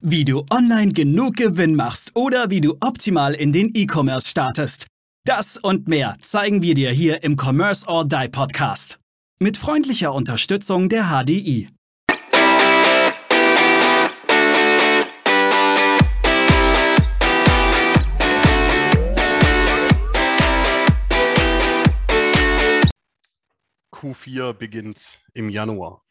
Wie du online genug Gewinn machst oder wie du optimal in den E-Commerce startest. Das und mehr zeigen wir dir hier im Commerce or Die Podcast. Mit freundlicher Unterstützung der HDI. Q4 beginnt im Januar.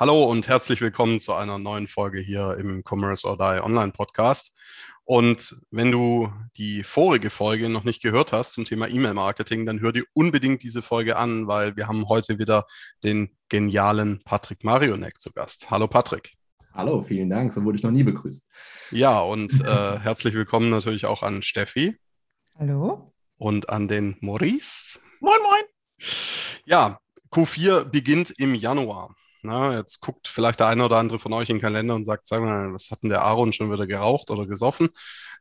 Hallo und herzlich willkommen zu einer neuen Folge hier im Commerce or Die Online Podcast. Und wenn du die vorige Folge noch nicht gehört hast zum Thema E-Mail-Marketing, dann hör dir unbedingt diese Folge an, weil wir haben heute wieder den genialen Patrick Marionek zu Gast. Hallo Patrick. Hallo, vielen Dank. So wurde ich noch nie begrüßt. Ja, und äh, herzlich willkommen natürlich auch an Steffi. Hallo. Und an den Maurice. Moin, moin. Ja, Q4 beginnt im Januar. Na, jetzt guckt vielleicht der eine oder andere von euch in den Kalender und sagt, sag mal, was hat denn der Aaron schon wieder geraucht oder gesoffen?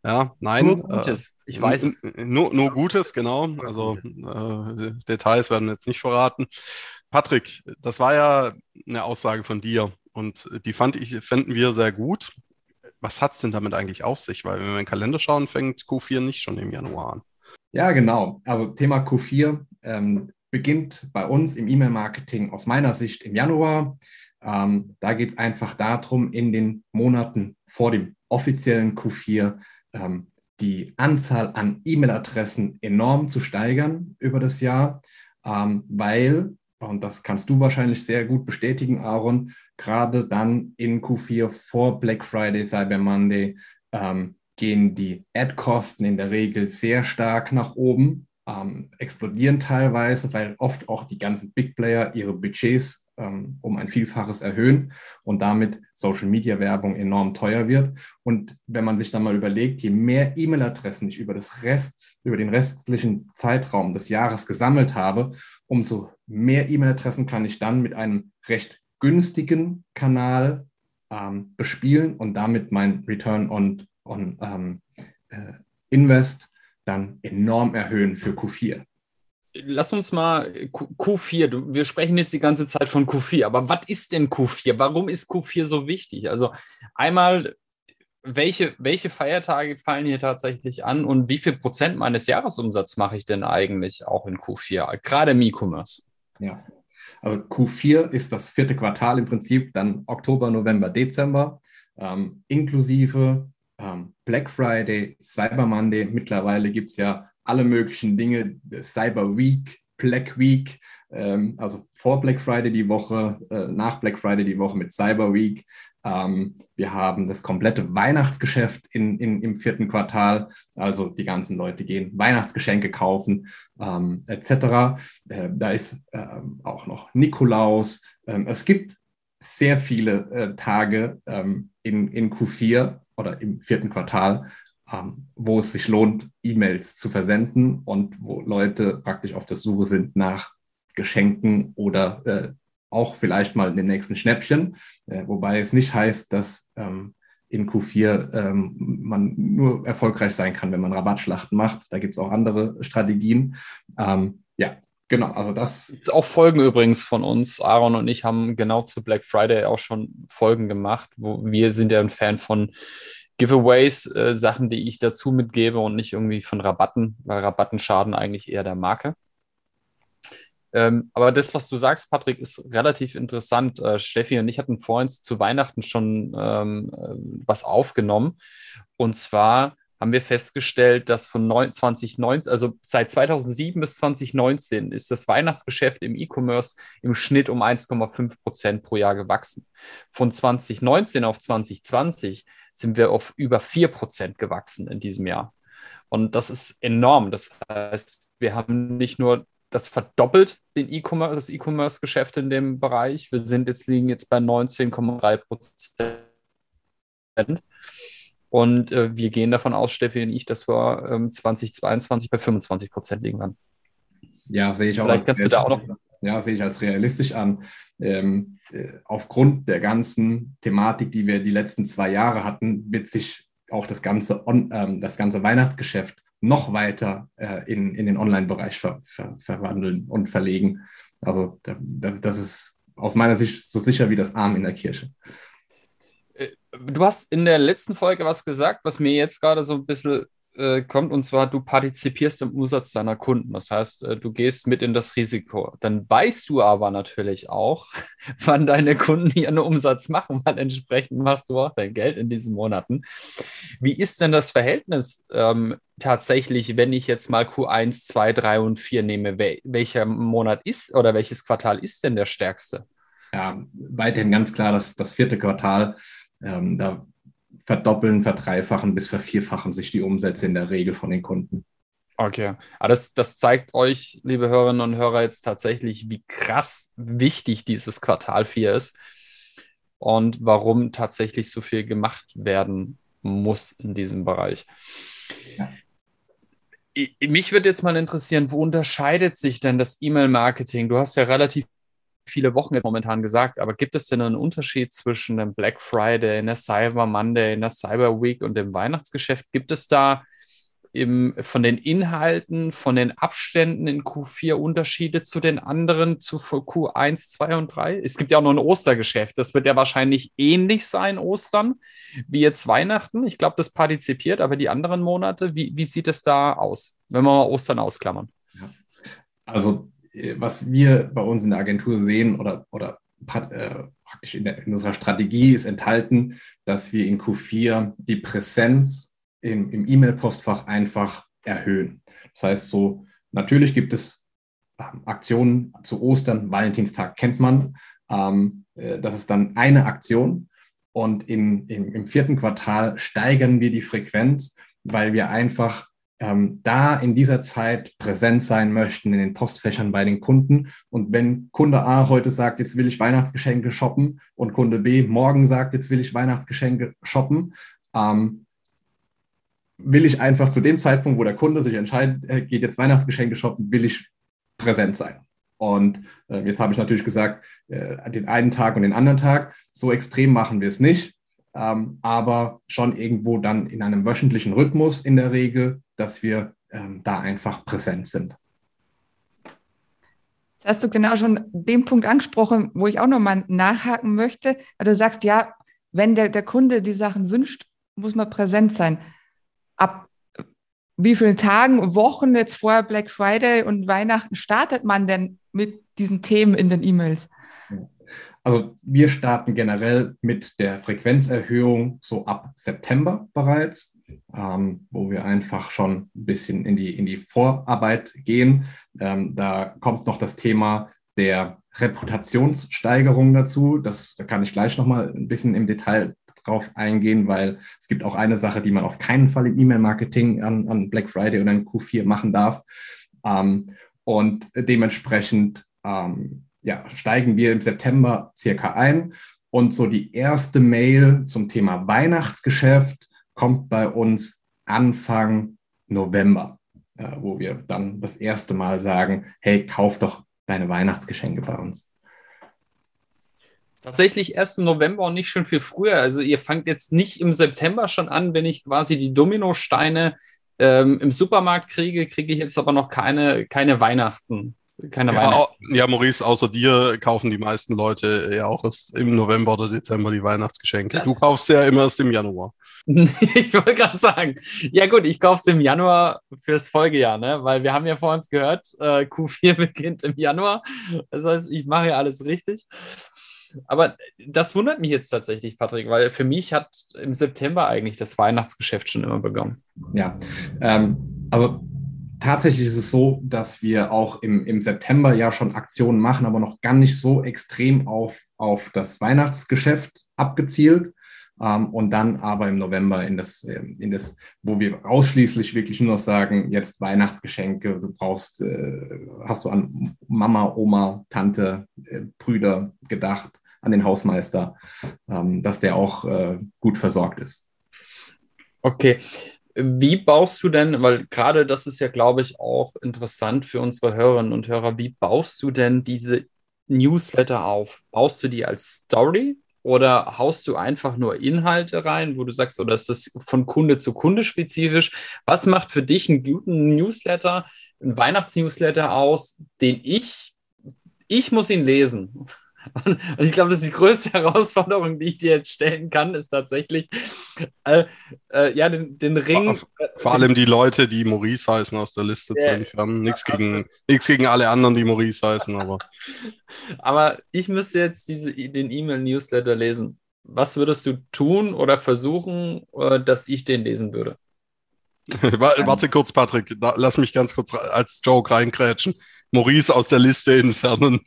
Ja, nein. Nur Gutes. Äh, ich weiß es. Nur, nur Gutes, genau. Also äh, Details werden jetzt nicht verraten. Patrick, das war ja eine Aussage von dir und die fand ich, fänden wir sehr gut. Was hat es denn damit eigentlich auf sich? Weil wenn wir in den Kalender schauen, fängt Q4 nicht schon im Januar an. Ja, genau. Also Thema Q4. Ähm, beginnt bei uns im E-Mail-Marketing aus meiner Sicht im Januar. Ähm, da geht es einfach darum, in den Monaten vor dem offiziellen Q4 ähm, die Anzahl an E-Mail-Adressen enorm zu steigern über das Jahr, ähm, weil, und das kannst du wahrscheinlich sehr gut bestätigen, Aaron, gerade dann in Q4 vor Black Friday, Cyber Monday, ähm, gehen die Ad-Kosten in der Regel sehr stark nach oben ähm, explodieren teilweise, weil oft auch die ganzen Big Player ihre Budgets ähm, um ein Vielfaches erhöhen und damit Social Media Werbung enorm teuer wird. Und wenn man sich dann mal überlegt, je mehr E-Mail-Adressen ich über das Rest, über den restlichen Zeitraum des Jahres gesammelt habe, umso mehr E-Mail-Adressen kann ich dann mit einem recht günstigen Kanal ähm, bespielen und damit mein Return on, on ähm, äh, Invest dann enorm erhöhen für Q4. Lass uns mal Q4, wir sprechen jetzt die ganze Zeit von Q4, aber was ist denn Q4? Warum ist Q4 so wichtig? Also einmal, welche, welche Feiertage fallen hier tatsächlich an und wie viel Prozent meines Jahresumsatzes mache ich denn eigentlich auch in Q4, gerade im E-Commerce? Ja, also Q4 ist das vierte Quartal im Prinzip, dann Oktober, November, Dezember, ähm, inklusive ähm, Black Friday, Cyber Monday. Mittlerweile gibt es ja alle möglichen Dinge, Cyber Week, Black Week, ähm, also vor Black Friday die Woche, äh, nach Black Friday die Woche mit Cyber Week. Ähm, wir haben das komplette Weihnachtsgeschäft in, in, im vierten Quartal, also die ganzen Leute gehen Weihnachtsgeschenke kaufen ähm, etc. Äh, da ist äh, auch noch Nikolaus. Ähm, es gibt sehr viele äh, Tage ähm, in, in Q4 oder im vierten Quartal, ähm, wo es sich lohnt, E-Mails zu versenden und wo Leute praktisch auf der Suche sind nach Geschenken oder äh, auch vielleicht mal den nächsten Schnäppchen. Äh, wobei es nicht heißt, dass ähm, in Q4 ähm, man nur erfolgreich sein kann, wenn man Rabattschlachten macht. Da gibt es auch andere Strategien. Ähm, ja, Genau, also das. Auch Folgen übrigens von uns. Aaron und ich haben genau zu Black Friday auch schon Folgen gemacht, wo wir sind ja ein Fan von Giveaways, äh, Sachen, die ich dazu mitgebe und nicht irgendwie von Rabatten, weil Rabatten schaden eigentlich eher der Marke. Ähm, aber das, was du sagst, Patrick, ist relativ interessant. Äh, Steffi und ich hatten vorhin zu Weihnachten schon ähm, äh, was aufgenommen. Und zwar haben wir festgestellt, dass von 2019, also seit 2007 bis 2019 ist das Weihnachtsgeschäft im E-Commerce im Schnitt um 1,5 Prozent pro Jahr gewachsen. Von 2019 auf 2020 sind wir auf über 4 Prozent gewachsen in diesem Jahr. Und das ist enorm. Das heißt, wir haben nicht nur das verdoppelt, den E-Commerce, das E-Commerce-Geschäft in dem Bereich. Wir sind jetzt, liegen jetzt bei 19,3 Prozent. Und äh, wir gehen davon aus, Steffi und ich, dass wir ähm, 2022 bei 25 Prozent liegen werden. Ja, sehe ich auch. Vielleicht kannst du da auch noch. Ja, sehe ich als realistisch an. Ähm, äh, aufgrund der ganzen Thematik, die wir die letzten zwei Jahre hatten, wird sich auch das ganze, on, ähm, das ganze Weihnachtsgeschäft noch weiter äh, in, in den Online-Bereich ver, ver, verwandeln und verlegen. Also da, da, das ist aus meiner Sicht so sicher wie das Arm in der Kirche Du hast in der letzten Folge was gesagt, was mir jetzt gerade so ein bisschen äh, kommt, und zwar du partizipierst im Umsatz deiner Kunden. Das heißt, äh, du gehst mit in das Risiko. Dann weißt du aber natürlich auch, wann deine Kunden ihren Umsatz machen, weil entsprechend machst du auch dein Geld in diesen Monaten. Wie ist denn das Verhältnis ähm, tatsächlich, wenn ich jetzt mal Q1, 2, 3 und 4 nehme? Wel welcher Monat ist oder welches Quartal ist denn der stärkste? Ja, weiterhin ganz klar das, das vierte Quartal. Ähm, da verdoppeln, verdreifachen bis vervierfachen sich die Umsätze in der Regel von den Kunden. Okay, aber das, das zeigt euch, liebe Hörerinnen und Hörer, jetzt tatsächlich, wie krass wichtig dieses Quartal 4 ist und warum tatsächlich so viel gemacht werden muss in diesem Bereich. Ja. Mich würde jetzt mal interessieren, wo unterscheidet sich denn das E-Mail-Marketing? Du hast ja relativ viele Wochen jetzt momentan gesagt, aber gibt es denn einen Unterschied zwischen dem Black Friday, der Cyber Monday, der Cyber Week und dem Weihnachtsgeschäft? Gibt es da im, von den Inhalten, von den Abständen in Q4 Unterschiede zu den anderen, zu Q1, 2 und 3? Es gibt ja auch noch ein Ostergeschäft. Das wird ja wahrscheinlich ähnlich sein, Ostern, wie jetzt Weihnachten. Ich glaube, das partizipiert, aber die anderen Monate, wie, wie sieht es da aus, wenn wir mal Ostern ausklammern? Also was wir bei uns in der Agentur sehen oder, oder äh, praktisch in, der, in, unserer Strategie ist enthalten, dass wir in Q4 die Präsenz im, im E-Mail-Postfach einfach erhöhen. Das heißt, so natürlich gibt es ähm, Aktionen zu Ostern, Valentinstag kennt man. Ähm, äh, das ist dann eine Aktion. Und in, in, im vierten Quartal steigern wir die Frequenz, weil wir einfach ähm, da in dieser Zeit präsent sein möchten in den Postfächern bei den Kunden. Und wenn Kunde A heute sagt, jetzt will ich Weihnachtsgeschenke shoppen und Kunde B morgen sagt, jetzt will ich Weihnachtsgeschenke shoppen, ähm, will ich einfach zu dem Zeitpunkt, wo der Kunde sich entscheidet, äh, geht jetzt Weihnachtsgeschenke shoppen, will ich präsent sein. Und äh, jetzt habe ich natürlich gesagt, äh, den einen Tag und den anderen Tag. So extrem machen wir es nicht ähm, aber schon irgendwo dann in einem wöchentlichen Rhythmus in der Regel, dass wir ähm, da einfach präsent sind. Jetzt hast du genau schon den Punkt angesprochen, wo ich auch nochmal nachhaken möchte. Du sagst, ja, wenn der, der Kunde die Sachen wünscht, muss man präsent sein. Ab wie vielen Tagen, Wochen jetzt vor Black Friday und Weihnachten startet man denn mit diesen Themen in den E-Mails? Also wir starten generell mit der Frequenzerhöhung so ab September bereits, ähm, wo wir einfach schon ein bisschen in die, in die Vorarbeit gehen. Ähm, da kommt noch das Thema der Reputationssteigerung dazu. Das, da kann ich gleich nochmal ein bisschen im Detail drauf eingehen, weil es gibt auch eine Sache, die man auf keinen Fall im E-Mail-Marketing an, an, Black Friday oder in Q4 machen darf. Ähm, und dementsprechend ähm, ja, steigen wir im September circa ein. Und so die erste Mail zum Thema Weihnachtsgeschäft kommt bei uns Anfang November, äh, wo wir dann das erste Mal sagen, hey, kauf doch deine Weihnachtsgeschenke bei uns. Tatsächlich erst im November und nicht schon viel früher. Also ihr fangt jetzt nicht im September schon an, wenn ich quasi die Dominosteine ähm, im Supermarkt kriege, kriege ich jetzt aber noch keine, keine Weihnachten keine ja, ja, Maurice, außer dir kaufen die meisten Leute ja auch erst im November oder Dezember die Weihnachtsgeschenke. Das du kaufst ja immer erst im Januar. ich wollte gerade sagen, ja gut, ich kaufe es im Januar fürs Folgejahr, ne? weil wir haben ja vor uns gehört, äh, Q4 beginnt im Januar. Das heißt, ich mache ja alles richtig. Aber das wundert mich jetzt tatsächlich, Patrick, weil für mich hat im September eigentlich das Weihnachtsgeschäft schon immer begonnen. Ja, ähm, also tatsächlich ist es so, dass wir auch im, im September ja schon Aktionen machen, aber noch gar nicht so extrem auf, auf das Weihnachtsgeschäft abgezielt. Ähm, und dann aber im November in das, ähm, in das, wo wir ausschließlich wirklich nur noch sagen, jetzt Weihnachtsgeschenke, du brauchst, äh, hast du an Mama, Oma, Tante, äh, Brüder gedacht, an den Hausmeister, ähm, dass der auch äh, gut versorgt ist. Okay, wie baust du denn, weil gerade das ist ja, glaube ich, auch interessant für unsere Hörerinnen und Hörer, wie baust du denn diese Newsletter auf? Baust du die als Story oder haust du einfach nur Inhalte rein, wo du sagst, oder ist das von Kunde zu Kunde spezifisch? Was macht für dich einen guten Newsletter, einen Weihnachtsnewsletter aus, den ich, ich muss ihn lesen? Und, und ich glaube, das ist die größte Herausforderung, die ich dir jetzt stellen kann, ist tatsächlich, äh, äh, ja, den, den Ring. Vor, vor allem die Leute, die Maurice heißen, aus der Liste zu entfernen. Nichts gegen, nichts gegen alle anderen, die Maurice heißen, aber. aber ich müsste jetzt diese, den E-Mail-Newsletter lesen. Was würdest du tun oder versuchen, äh, dass ich den lesen würde? Warte kurz, Patrick. Da, lass mich ganz kurz als Joke reinkrätschen. Maurice aus der Liste entfernen.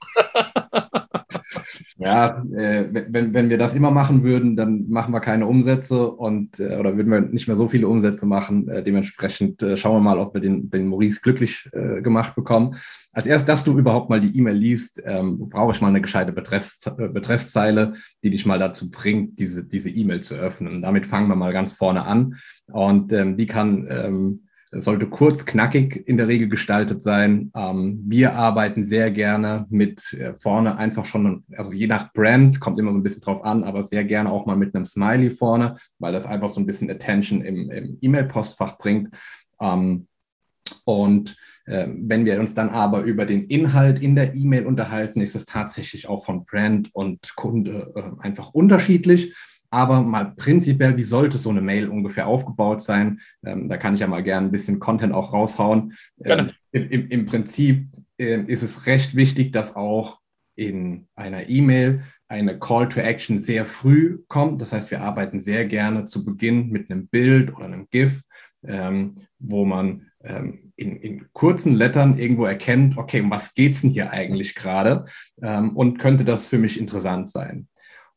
Ja, äh, wenn, wenn wir das immer machen würden, dann machen wir keine Umsätze und äh, oder würden wir nicht mehr so viele Umsätze machen. Äh, dementsprechend äh, schauen wir mal, ob wir den, den Maurice glücklich äh, gemacht bekommen. Als erst, dass du überhaupt mal die E-Mail liest, ähm, brauche ich mal eine gescheite Betreffs äh, Betreffzeile, die dich mal dazu bringt, diese diese E-Mail zu öffnen. Und damit fangen wir mal ganz vorne an. Und ähm, die kann ähm, sollte kurz, knackig in der Regel gestaltet sein. Ähm, wir arbeiten sehr gerne mit äh, vorne einfach schon, also je nach Brand, kommt immer so ein bisschen drauf an, aber sehr gerne auch mal mit einem Smiley vorne, weil das einfach so ein bisschen Attention im, im E-Mail-Postfach bringt. Ähm, und äh, wenn wir uns dann aber über den Inhalt in der E-Mail unterhalten, ist es tatsächlich auch von Brand und Kunde äh, einfach unterschiedlich. Aber mal prinzipiell, wie sollte so eine Mail ungefähr aufgebaut sein? Ähm, da kann ich ja mal gerne ein bisschen Content auch raushauen. Ähm, im, im, Prinzip äh, ist es recht wichtig, dass auch in einer E-Mail eine Call to Action sehr früh kommt. Das heißt, wir arbeiten sehr gerne zu Beginn mit einem Bild oder einem GIF, ähm, wo man ähm, in, in, kurzen Lettern irgendwo erkennt, okay, um was geht es denn hier eigentlich gerade? Ähm, und könnte das für mich interessant sein?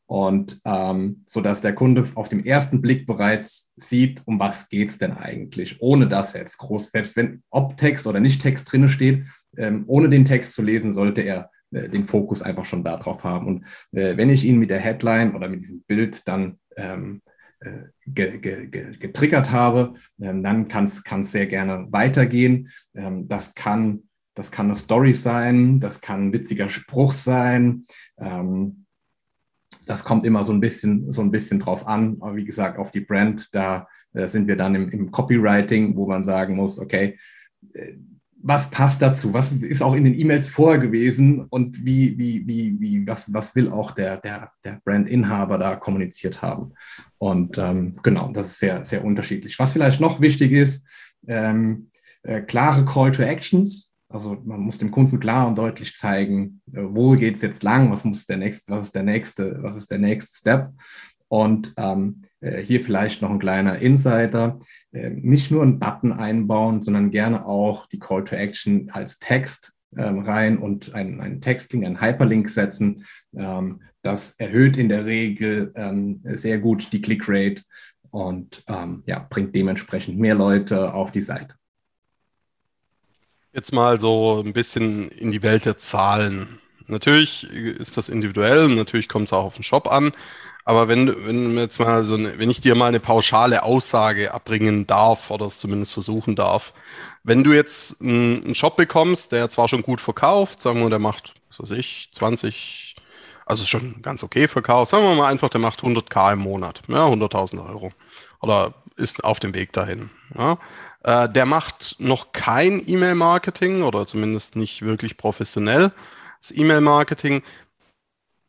Und ähm, so dass der Kunde auf dem ersten Blick bereits sieht, um was geht es denn eigentlich, ohne dass jetzt groß, selbst wenn ob Text oder nicht Text drin steht, ähm, ohne den Text zu lesen, sollte er äh, den Fokus einfach schon darauf haben. Und äh, wenn ich ihn mit der Headline oder mit diesem Bild dann ähm, äh, ge, ge, ge, getriggert habe, ähm, dann kann es sehr gerne weitergehen. Ähm, das kann das kann eine Story sein, das kann ein witziger Spruch sein. Ähm, das kommt immer so ein bisschen, so ein bisschen drauf an. Aber wie gesagt, auf die Brand, da äh, sind wir dann im, im, Copywriting, wo man sagen muss, okay, äh, was passt dazu? Was ist auch in den E-Mails vorher gewesen und wie, wie, wie, wie, was, was will auch der, der, der Brandinhaber da kommuniziert haben? Und ähm, genau, das ist sehr, sehr unterschiedlich. Was vielleicht noch wichtig ist, ähm, äh, klare Call to Actions. Also man muss dem Kunden klar und deutlich zeigen, äh, wo geht es jetzt lang, was muss der nächste, was ist der nächste, was ist der nächste Step. Und ähm, äh, hier vielleicht noch ein kleiner Insider. Äh, nicht nur einen Button einbauen, sondern gerne auch die Call to Action als Text ähm, rein und einen, einen Textlink, einen Hyperlink setzen. Ähm, das erhöht in der Regel ähm, sehr gut die Clickrate und ähm, ja, bringt dementsprechend mehr Leute auf die Seite. Jetzt mal so ein bisschen in die Welt der Zahlen. Natürlich ist das individuell und natürlich kommt es auch auf den Shop an. Aber wenn, wenn jetzt mal so eine, wenn ich dir mal eine pauschale Aussage abbringen darf oder es zumindest versuchen darf, wenn du jetzt einen, Shop bekommst, der zwar schon gut verkauft, sagen wir, der macht, was weiß ich, 20, also schon ganz okay verkauft, sagen wir mal einfach, der macht 100k im Monat, ja, 100.000 Euro oder ist auf dem Weg dahin. Ja. Äh, der macht noch kein E-Mail-Marketing oder zumindest nicht wirklich professionell. Das E-Mail-Marketing,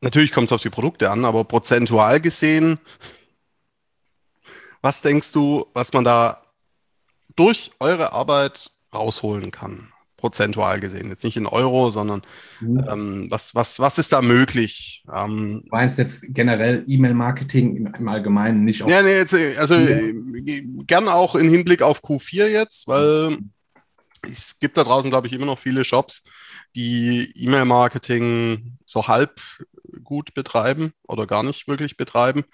natürlich kommt es auf die Produkte an, aber prozentual gesehen, was denkst du, was man da durch eure Arbeit rausholen kann? Prozentual gesehen. Jetzt nicht in Euro, sondern mhm. ähm, was, was, was ist da möglich? Ähm, du meinst jetzt generell E-Mail-Marketing im, im, Allgemeinen nicht auf. Ja, nee, jetzt, also ja. gern auch im Hinblick auf Q4 jetzt, weil es gibt da draußen, glaube ich, immer noch viele Shops, die E-Mail-Marketing so halb gut betreiben oder gar nicht wirklich betreiben.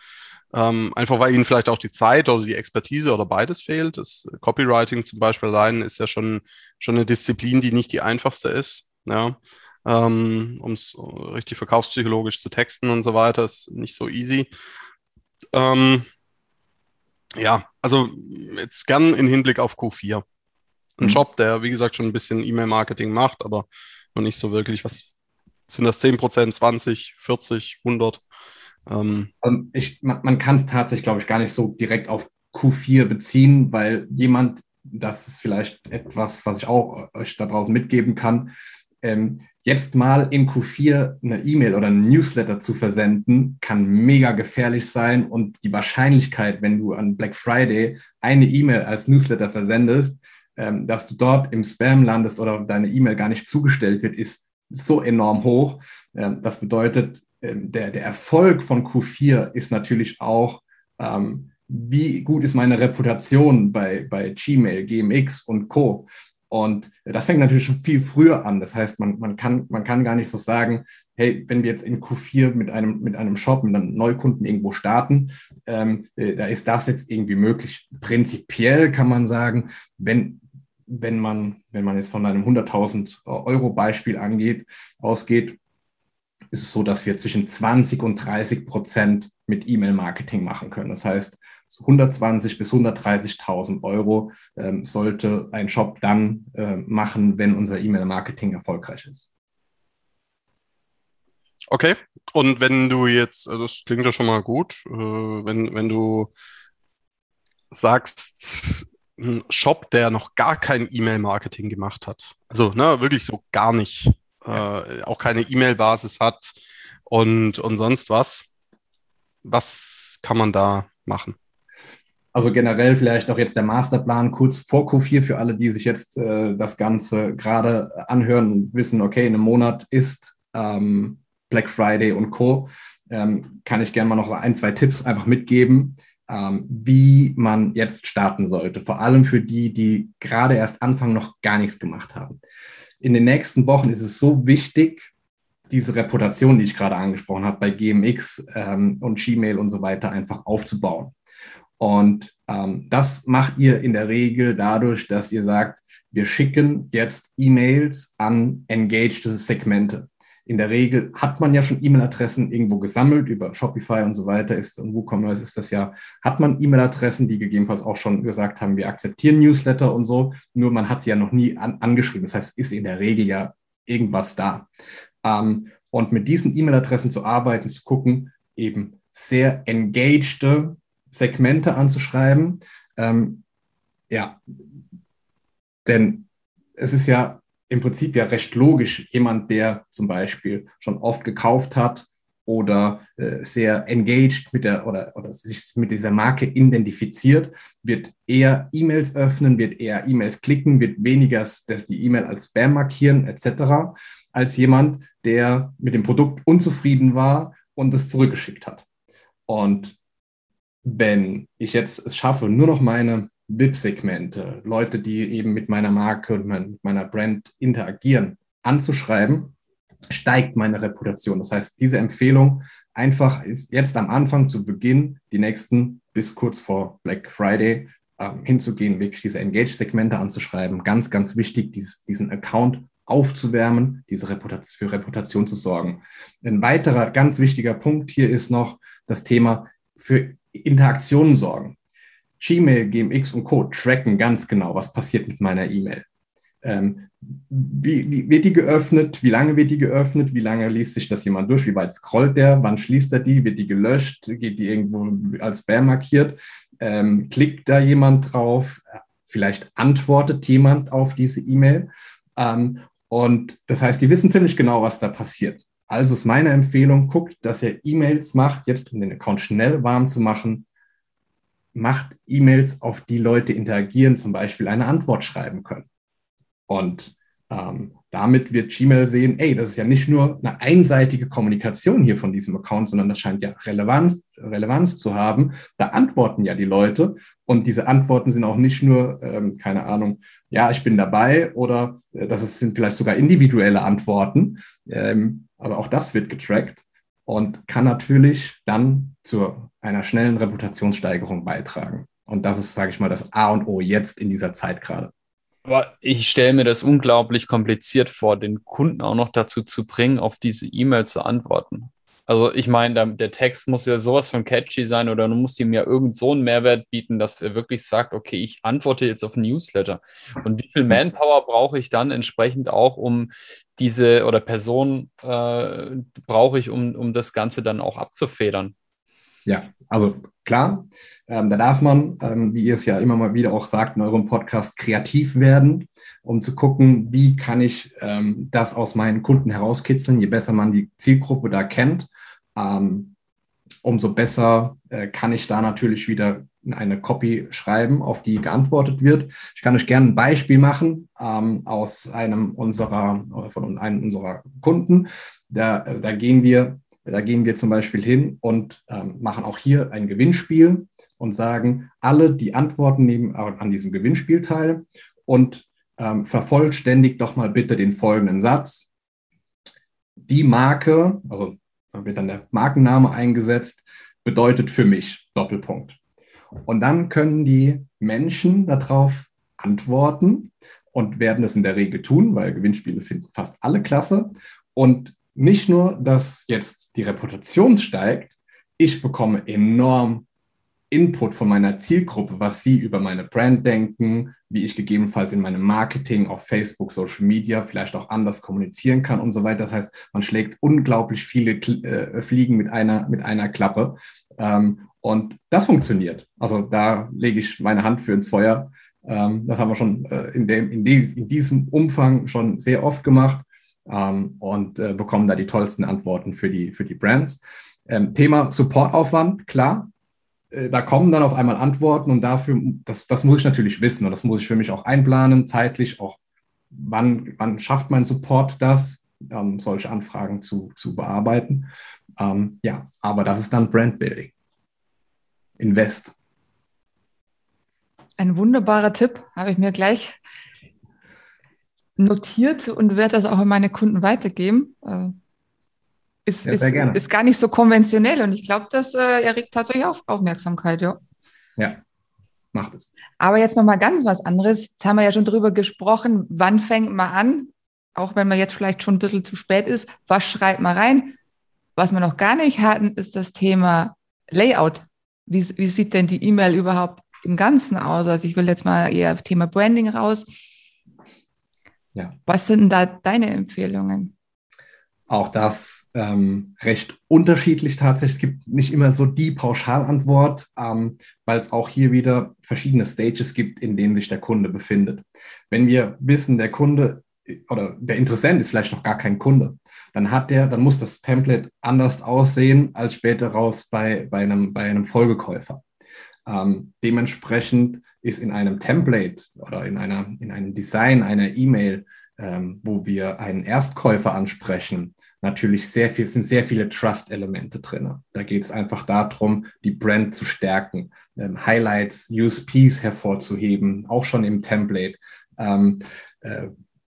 Ähm, einfach weil ihnen vielleicht auch die Zeit oder die Expertise oder beides fehlt. Das Copywriting zum Beispiel allein ist ja schon, schon eine Disziplin, die nicht die einfachste ist. Ja. Ähm, um es richtig verkaufspsychologisch zu texten und so weiter, ist nicht so easy. Ähm, ja, also jetzt gern in Hinblick auf Q4. Ein mhm. Job, der, wie gesagt, schon ein bisschen E-Mail-Marketing macht, aber noch nicht so wirklich. Was sind das 10%, 20, 40, 100? Ähm, ähm, ich, man, man kann es tatsächlich, glaube ich, gar nicht so direkt auf Q4 beziehen, weil jemand, das ist vielleicht etwas, was ich auch euch da draußen mitgeben kann, ähm, jetzt mal in Q4 eine E-Mail oder ein Newsletter zu versenden, kann mega gefährlich sein und die Wahrscheinlichkeit, wenn du an Black Friday eine E-Mail als Newsletter versendest, ähm, dass du dort im Spam landest oder deine E-Mail gar nicht zugestellt wird, ist so enorm hoch. Ähm, das bedeutet, der, der Erfolg von Q4 ist natürlich auch, wie gut ist meine Reputation bei, bei Gmail, GMX und Co. Und das fängt natürlich schon viel früher an. Das heißt, man, man, kann, man kann gar nicht so sagen, hey, wenn wir jetzt in Q4 mit einem, mit einem Shop, mit einem Neukunden irgendwo starten, ähm, äh, da ist das jetzt irgendwie möglich. Prinzipiell kann man sagen, wenn, wenn, man, wenn man jetzt von einem 100.000 Euro Beispiel angeht, ausgeht, ist es so, dass wir zwischen 20 und 30 Prozent mit E-Mail-Marketing machen können. Das heißt, 120 bis 130.000 Euro ähm, sollte ein Shop dann äh, machen, wenn unser E-Mail-Marketing erfolgreich ist. Okay, und wenn du jetzt, also das klingt ja schon mal gut, äh, wenn, wenn du sagst, ein Shop, der noch gar kein E-Mail-Marketing gemacht hat, also ne, wirklich so gar nicht, äh, auch keine E-Mail-Basis hat und, und sonst was, was kann man da machen? Also generell vielleicht auch jetzt der Masterplan kurz vor Q4 für alle, die sich jetzt äh, das Ganze gerade anhören und wissen, okay, in einem Monat ist ähm, Black Friday und Co. Ähm, kann ich gerne mal noch ein, zwei Tipps einfach mitgeben, ähm, wie man jetzt starten sollte. Vor allem für die, die gerade erst anfangen, noch gar nichts gemacht haben. In den nächsten Wochen ist es so wichtig, diese Reputation, die ich gerade angesprochen habe, bei GMX ähm, und Gmail und so weiter einfach aufzubauen. Und ähm, das macht ihr in der Regel dadurch, dass ihr sagt, wir schicken jetzt E-Mails an engaged Segmente. In der Regel hat man ja schon E-Mail-Adressen irgendwo gesammelt, über Shopify und so weiter ist und WooCommerce ist das ja, hat man E-Mail-Adressen, die gegebenenfalls auch schon gesagt haben, wir akzeptieren Newsletter und so, nur man hat sie ja noch nie an, angeschrieben. Das heißt, ist in der Regel ja irgendwas da. Ähm, und mit diesen E-Mail-Adressen zu arbeiten, zu gucken, eben sehr engaged Segmente anzuschreiben. Ähm, ja, denn es ist ja im Prinzip ja recht logisch, jemand, der zum Beispiel schon oft gekauft hat oder äh, sehr engaged mit der oder, oder sich mit dieser Marke identifiziert, wird eher E-Mails öffnen, wird eher E-Mails klicken, wird weniger dass die E-Mail als Spam markieren etc., als jemand, der mit dem Produkt unzufrieden war und es zurückgeschickt hat. Und wenn ich jetzt es schaffe, nur noch meine VIP-Segmente, Leute, die eben mit meiner Marke und mit meiner Brand interagieren, anzuschreiben, steigt meine Reputation. Das heißt, diese Empfehlung einfach ist jetzt am Anfang zu Beginn, die nächsten bis kurz vor Black Friday äh, hinzugehen, wirklich diese Engage-Segmente anzuschreiben. Ganz, ganz wichtig, dies, diesen Account aufzuwärmen, diese Reputation, für Reputation zu sorgen. Ein weiterer ganz wichtiger Punkt hier ist noch das Thema für Interaktionen sorgen. Gmail, GMX und Co. tracken ganz genau, was passiert mit meiner E-Mail. Ähm, wie, wie, wird die geöffnet? Wie lange wird die geöffnet? Wie lange liest sich das jemand durch? Wie weit scrollt der? Wann schließt er die? Wird die gelöscht? Geht die irgendwo als Spam markiert? Ähm, klickt da jemand drauf? Vielleicht antwortet jemand auf diese E-Mail? Ähm, und das heißt, die wissen ziemlich genau, was da passiert. Also ist meine Empfehlung, guckt, dass ihr E-Mails macht, jetzt um den Account schnell warm zu machen. Macht E-Mails, auf die Leute interagieren, zum Beispiel eine Antwort schreiben können. Und ähm, damit wird Gmail sehen, ey, das ist ja nicht nur eine einseitige Kommunikation hier von diesem Account, sondern das scheint ja Relevanz, Relevanz zu haben. Da antworten ja die Leute und diese Antworten sind auch nicht nur, ähm, keine Ahnung, ja, ich bin dabei oder äh, das sind vielleicht sogar individuelle Antworten. Ähm, also auch das wird getrackt und kann natürlich dann zu einer schnellen Reputationssteigerung beitragen. Und das ist, sage ich mal, das A und O jetzt in dieser Zeit gerade. Aber ich stelle mir das unglaublich kompliziert vor, den Kunden auch noch dazu zu bringen, auf diese E-Mail zu antworten. Also ich meine, der Text muss ja sowas von catchy sein oder du musst ihm ja irgend so einen Mehrwert bieten, dass er wirklich sagt, okay, ich antworte jetzt auf Newsletter. Und wie viel Manpower brauche ich dann entsprechend auch, um diese oder Person äh, brauche ich, um, um das Ganze dann auch abzufedern? Ja, also klar, ähm, da darf man, ähm, wie ihr es ja immer mal wieder auch sagt in eurem Podcast, kreativ werden, um zu gucken, wie kann ich ähm, das aus meinen Kunden herauskitzeln. Je besser man die Zielgruppe da kennt, ähm, umso besser äh, kann ich da natürlich wieder eine Copy schreiben, auf die geantwortet wird. Ich kann euch gerne ein Beispiel machen ähm, aus einem unserer, von einem unserer Kunden. Da, da, gehen wir, da gehen wir zum Beispiel hin und ähm, machen auch hier ein Gewinnspiel und sagen, alle, die Antworten nehmen an diesem Gewinnspiel teil und ähm, vervollständigt doch mal bitte den folgenden Satz. Die Marke, also wird dann der Markenname eingesetzt, bedeutet für mich Doppelpunkt. Und dann können die Menschen darauf antworten und werden es in der Regel tun, weil Gewinnspiele finden fast alle klasse. Und nicht nur, dass jetzt die Reputation steigt, ich bekomme enorm Input von meiner Zielgruppe, was sie über meine Brand denken, wie ich gegebenenfalls in meinem Marketing auf Facebook, Social Media vielleicht auch anders kommunizieren kann und so weiter. Das heißt, man schlägt unglaublich viele äh, Fliegen mit einer, mit einer Klappe. Ähm, und das funktioniert. Also da lege ich meine Hand für ins Feuer. Ähm, das haben wir schon äh, in, dem, in, die, in, diesem Umfang schon sehr oft gemacht ähm, und äh, bekommen da die tollsten Antworten für die, für die Brands. Ähm, Thema Supportaufwand, klar, äh, da kommen dann auf einmal Antworten und dafür, das, das muss ich natürlich wissen und das muss ich für mich auch einplanen, zeitlich auch, wann, wann schafft mein Support das, ähm, solche Anfragen zu, zu bearbeiten. Ähm, ja, aber das ist dann Brandbuilding. Invest. Ein wunderbarer Tipp, habe ich mir gleich notiert und werde das auch an meine Kunden weitergeben. Äh, ist, ja, ist, ist, gar nicht so konventionell und ich glaube, das äh, erregt tatsächlich auf Aufmerksamkeit, ja. Ja, macht es. Aber jetzt nochmal ganz was anderes. Jetzt haben wir ja schon drüber gesprochen, wann fängt man an, auch wenn man jetzt vielleicht schon ein bisschen zu spät ist, was schreibt man rein? Was wir noch gar nicht hatten, ist das Thema Layout. Wie, wie sieht denn die E-Mail überhaupt im Ganzen aus? Also ich will jetzt mal eher auf Thema Branding raus. Ja. Was sind da deine Empfehlungen? Auch das ähm, recht unterschiedlich tatsächlich. Es gibt nicht immer so die Pauschalantwort, ähm, weil es auch hier wieder verschiedene Stages gibt, in denen sich der Kunde befindet. Wenn wir wissen, der Kunde oder der Interessent ist vielleicht noch gar kein Kunde, dann hat der, dann muss das Template anders aussehen als später raus bei, bei, einem, bei einem Folgekäufer. Ähm, dementsprechend ist in einem Template oder in, einer, in einem Design einer E-Mail, ähm, wo wir einen Erstkäufer ansprechen, natürlich sehr viel, sind sehr viele Trust-Elemente drin. Da geht es einfach darum, die Brand zu stärken, ähm, Highlights, USPs hervorzuheben, auch schon im Template. Ähm, äh,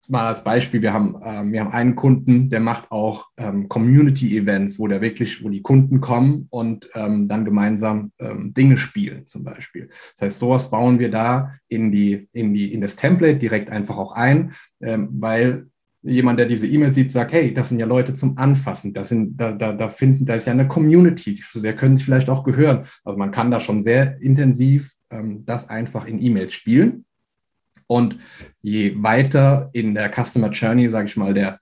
mal als Beispiel, wir haben, ähm, wir haben einen Kunden, der macht auch ähm, Community-Events, wo der wirklich, wo die Kunden kommen und ähm, dann gemeinsam ähm, Dinge spielen, zum Beispiel. Das heißt, sowas bauen wir da in die, in die, in das Template direkt einfach auch ein, ähm, weil jemand, der diese E-Mail sieht, sagt, hey, das sind ja Leute zum Anfassen, das sind, da, da, da finden, da ist ja eine Community, zu der können vielleicht auch gehören. Also man kann da schon sehr intensiv ähm, das einfach in E-Mails spielen. Und je weiter in der Customer Journey, sage ich mal, der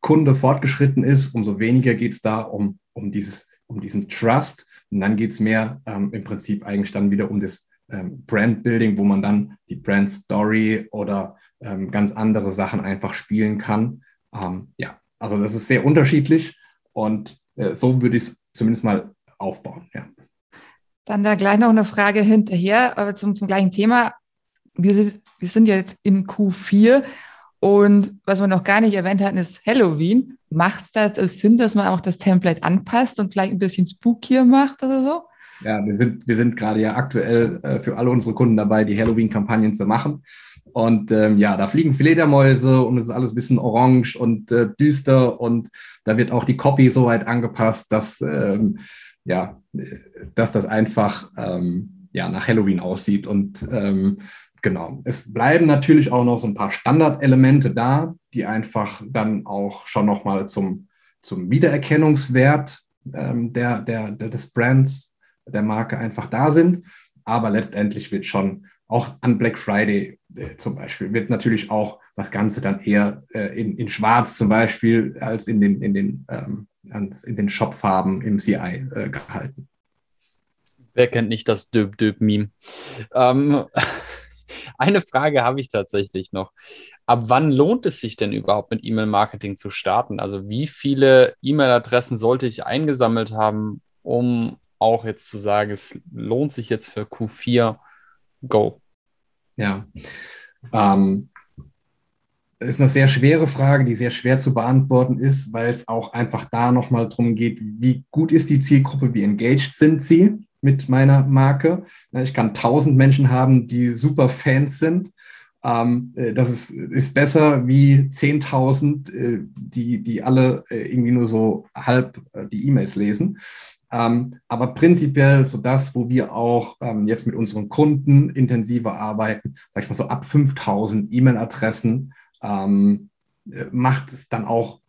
Kunde fortgeschritten ist, umso weniger geht es da um, um, dieses, um diesen Trust. Und dann geht es mehr ähm, im Prinzip eigentlich dann wieder um das ähm, Brand Building, wo man dann die Brand Story oder ähm, ganz andere Sachen einfach spielen kann. Ähm, ja, also das ist sehr unterschiedlich und äh, so würde ich es zumindest mal aufbauen. Ja. Dann da gleich noch eine Frage hinterher, aber zum, zum gleichen Thema. Wir sind, wir sind jetzt in Q4 und was wir noch gar nicht erwähnt hatten, ist Halloween. Macht es da Sinn, dass man auch das Template anpasst und vielleicht ein bisschen spookier macht oder so? Ja, wir sind, wir sind gerade ja aktuell äh, für alle unsere Kunden dabei, die Halloween-Kampagnen zu machen. Und ähm, ja, da fliegen Fledermäuse und es ist alles ein bisschen orange und äh, düster und da wird auch die Copy so weit angepasst, dass, ähm, ja, dass das einfach ähm, ja, nach Halloween aussieht. Und ähm, genau, es bleiben natürlich auch noch so ein paar Standardelemente da, die einfach dann auch schon nochmal zum, zum Wiedererkennungswert ähm, der, der, des Brands, der Marke einfach da sind. Aber letztendlich wird schon auch an Black Friday äh, zum Beispiel wird natürlich auch das Ganze dann eher äh, in, in Schwarz zum Beispiel als in den, in den, ähm, in den Shopfarben im CI äh, gehalten. Wer kennt nicht das Döp-Döp-Meme? Ähm, eine Frage habe ich tatsächlich noch. Ab wann lohnt es sich denn überhaupt mit E-Mail-Marketing zu starten? Also wie viele E-Mail-Adressen sollte ich eingesammelt haben, um auch jetzt zu sagen, es lohnt sich jetzt für Q4 Go? Ja. Ähm, ist eine sehr schwere Frage, die sehr schwer zu beantworten ist, weil es auch einfach da nochmal darum geht, wie gut ist die Zielgruppe, wie engaged sind sie mit meiner Marke. Ich kann tausend Menschen haben, die super Fans sind. Ähm, äh, das ist, ist besser wie 10.000, äh, die, die alle äh, irgendwie nur so halb die E-Mails lesen. Ähm, aber prinzipiell so das, wo wir auch ähm, jetzt mit unseren Kunden intensiver arbeiten, sag ich mal so ab 5000 E-Mail-Adressen, macht es dann auch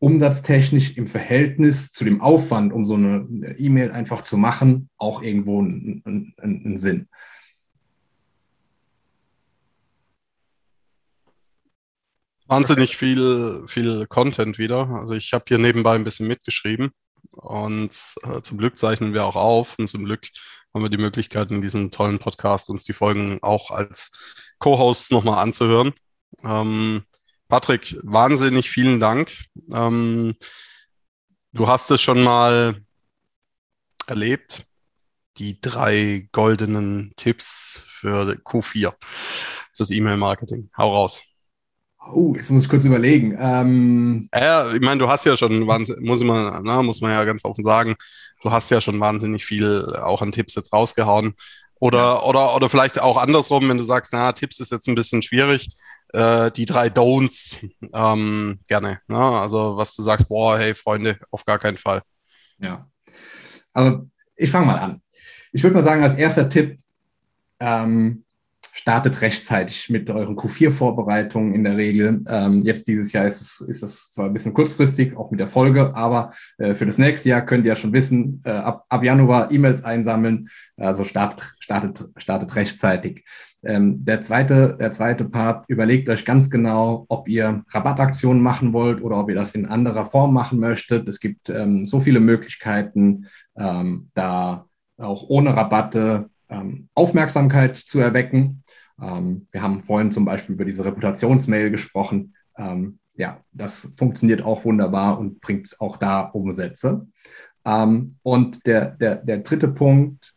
umsatztechnisch im Verhältnis zu dem Aufwand, um so eine E-Mail einfach zu machen, auch irgendwo einen, einen, einen Sinn. Wahnsinnig viel, viel Content wieder. Also ich habe hier nebenbei ein bisschen mitgeschrieben. Und äh, zum Glück zeichnen wir auch auf und zum Glück haben wir die Möglichkeit, in diesem tollen Podcast uns die Folgen auch als Co-Hosts nochmal anzuhören. Ähm, Patrick, wahnsinnig vielen Dank. Ähm, du hast es schon mal erlebt, die drei goldenen Tipps für Q4, fürs E-Mail-Marketing. Hau raus. Oh, jetzt muss ich kurz überlegen. Ähm, ja, ich meine, du hast ja schon, muss man, na, muss man ja ganz offen sagen, du hast ja schon wahnsinnig viel auch an Tipps jetzt rausgehauen. Oder, ja. oder, oder vielleicht auch andersrum, wenn du sagst, na, Tipps ist jetzt ein bisschen schwierig, äh, die drei Don'ts ähm, gerne. Ne? Also, was du sagst, boah, hey, Freunde, auf gar keinen Fall. Ja. Also, ich fange mal an. Ich würde mal sagen, als erster Tipp, ähm, startet rechtzeitig mit euren Q4-Vorbereitungen in der Regel. Ähm, jetzt dieses Jahr ist es, ist es zwar ein bisschen kurzfristig, auch mit der Folge, aber äh, für das nächste Jahr könnt ihr ja schon wissen, äh, ab, ab Januar E-Mails einsammeln, also startet, startet, startet rechtzeitig. Ähm, der, zweite, der zweite Part, überlegt euch ganz genau, ob ihr Rabattaktionen machen wollt oder ob ihr das in anderer Form machen möchtet. Es gibt ähm, so viele Möglichkeiten, ähm, da auch ohne Rabatte ähm, Aufmerksamkeit zu erwecken. Ähm, wir haben vorhin zum Beispiel über diese Reputationsmail gesprochen. Ähm, ja, das funktioniert auch wunderbar und bringt auch da Umsätze. Und der, der, der dritte Punkt,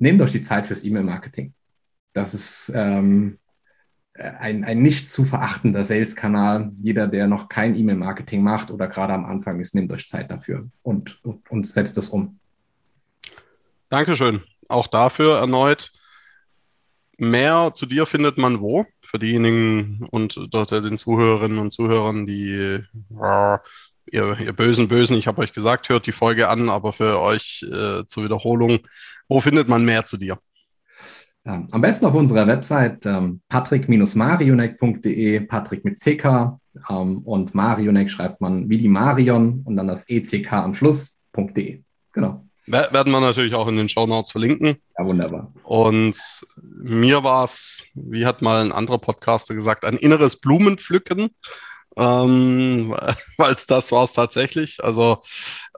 nehmt euch die Zeit fürs E-Mail-Marketing. Das ist ähm, ein, ein nicht zu verachtender Sales-Kanal. Jeder, der noch kein E-Mail-Marketing macht oder gerade am Anfang ist, nehmt euch Zeit dafür und, und, und setzt es um. Dankeschön. Auch dafür erneut. Mehr zu dir findet man wo? Für diejenigen und dort den Zuhörerinnen und Zuhörern, die äh, ihr, ihr bösen Bösen, ich habe euch gesagt, hört die Folge an, aber für euch äh, zur Wiederholung, wo findet man mehr zu dir? Ja, am besten auf unserer Website ähm, patrick-marionek.de, Patrick mit CK ähm, und Marionek schreibt man wie die Marion und dann das ECK am Schluss.de. Genau. Werden wir natürlich auch in den Show Notes verlinken. Ja, wunderbar. Und mir war es, wie hat mal ein anderer Podcaster gesagt, ein inneres Blumenpflücken. Ähm, weil das war es tatsächlich. Also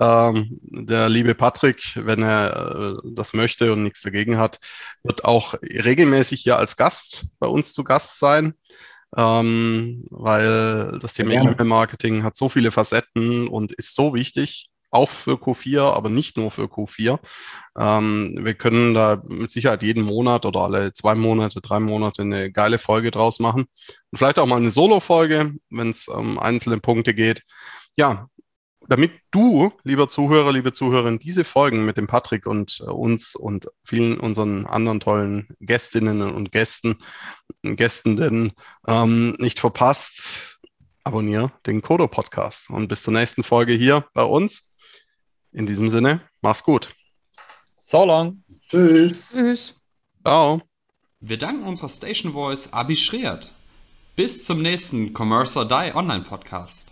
ähm, der liebe Patrick, wenn er äh, das möchte und nichts dagegen hat, wird auch regelmäßig hier als Gast bei uns zu Gast sein. Ähm, weil das Thema E-Mail-Marketing hat so viele Facetten und ist so wichtig auch für Q4, aber nicht nur für Q4. Ähm, wir können da mit Sicherheit jeden Monat oder alle zwei Monate, drei Monate eine geile Folge draus machen. Und vielleicht auch mal eine Solo-Folge, wenn es um einzelne Punkte geht. Ja, damit du, lieber Zuhörer, liebe Zuhörerin, diese Folgen mit dem Patrick und äh, uns und vielen unseren anderen tollen Gästinnen und Gästen, Gästenden ähm, nicht verpasst, abonniere den Kodo Podcast und bis zur nächsten Folge hier bei uns. In diesem Sinne, mach's gut. So long. Tschüss. Tschüss. Ciao. Wir danken unserer Station Voice Abi Schreert. Bis zum nächsten Commerce or Die Online Podcast.